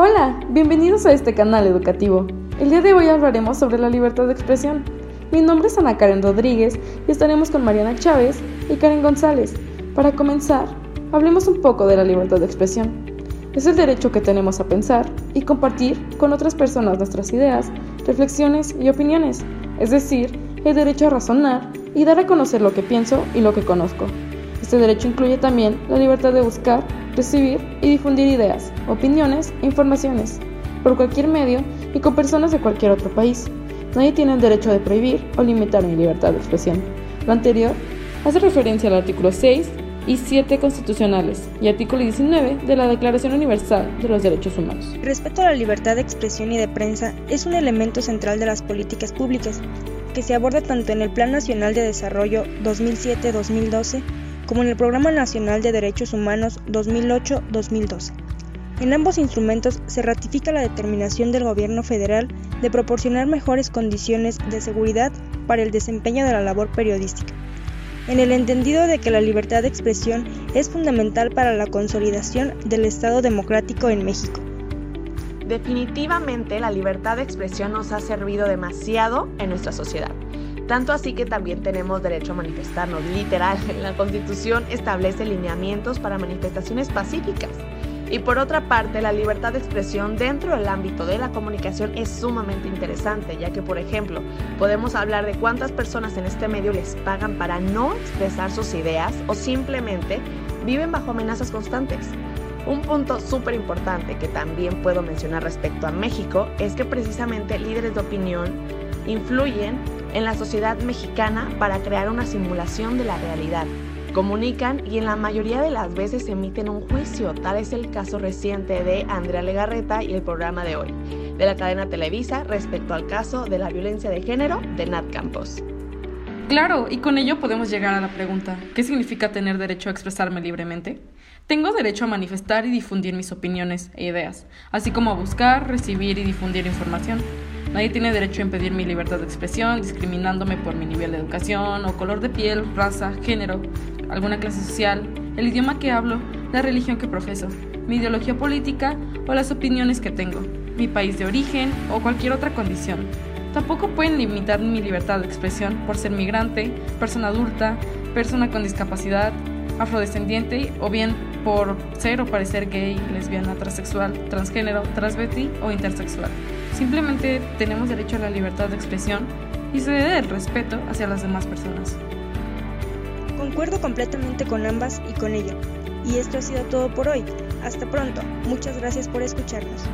Hola, bienvenidos a este canal educativo. El día de hoy hablaremos sobre la libertad de expresión. Mi nombre es Ana Karen Rodríguez y estaremos con Mariana Chávez y Karen González. Para comenzar, hablemos un poco de la libertad de expresión. Es el derecho que tenemos a pensar y compartir con otras personas nuestras ideas, reflexiones y opiniones, es decir, el derecho a razonar y dar a conocer lo que pienso y lo que conozco. Este derecho incluye también la libertad de buscar, recibir y difundir ideas, opiniones e informaciones por cualquier medio y con personas de cualquier otro país. Nadie tiene el derecho de prohibir o limitar mi libertad de expresión. Lo anterior hace referencia al artículo 6 y 7 constitucionales y artículo 19 de la Declaración Universal de los Derechos Humanos. respeto a la libertad de expresión y de prensa es un elemento central de las políticas públicas, que se aborda tanto en el Plan Nacional de Desarrollo 2007-2012 como en el Programa Nacional de Derechos Humanos 2008-2012. En ambos instrumentos se ratifica la determinación del Gobierno federal de proporcionar mejores condiciones de seguridad para el desempeño de la labor periodística, en el entendido de que la libertad de expresión es fundamental para la consolidación del Estado democrático en México. Definitivamente la libertad de expresión nos ha servido demasiado en nuestra sociedad. Tanto así que también tenemos derecho a manifestarnos. Literal, la Constitución establece lineamientos para manifestaciones pacíficas. Y por otra parte, la libertad de expresión dentro del ámbito de la comunicación es sumamente interesante, ya que, por ejemplo, podemos hablar de cuántas personas en este medio les pagan para no expresar sus ideas o simplemente viven bajo amenazas constantes. Un punto súper importante que también puedo mencionar respecto a México es que precisamente líderes de opinión influyen en la sociedad mexicana para crear una simulación de la realidad. Comunican y en la mayoría de las veces emiten un juicio. Tal es el caso reciente de Andrea Legarreta y el programa de hoy, de la cadena Televisa respecto al caso de la violencia de género de Nat Campos. Claro, y con ello podemos llegar a la pregunta, ¿qué significa tener derecho a expresarme libremente? Tengo derecho a manifestar y difundir mis opiniones e ideas, así como a buscar, recibir y difundir información. Nadie tiene derecho a impedir mi libertad de expresión discriminándome por mi nivel de educación o color de piel, raza, género, alguna clase social, el idioma que hablo, la religión que profeso, mi ideología política o las opiniones que tengo, mi país de origen o cualquier otra condición. Tampoco pueden limitar mi libertad de expresión por ser migrante, persona adulta, persona con discapacidad, afrodescendiente o bien por ser o parecer gay, lesbiana, transexual, transgénero, transvesti o intersexual. Simplemente tenemos derecho a la libertad de expresión y se debe el respeto hacia las demás personas. Concuerdo completamente con ambas y con ella. Y esto ha sido todo por hoy. Hasta pronto. Muchas gracias por escucharnos.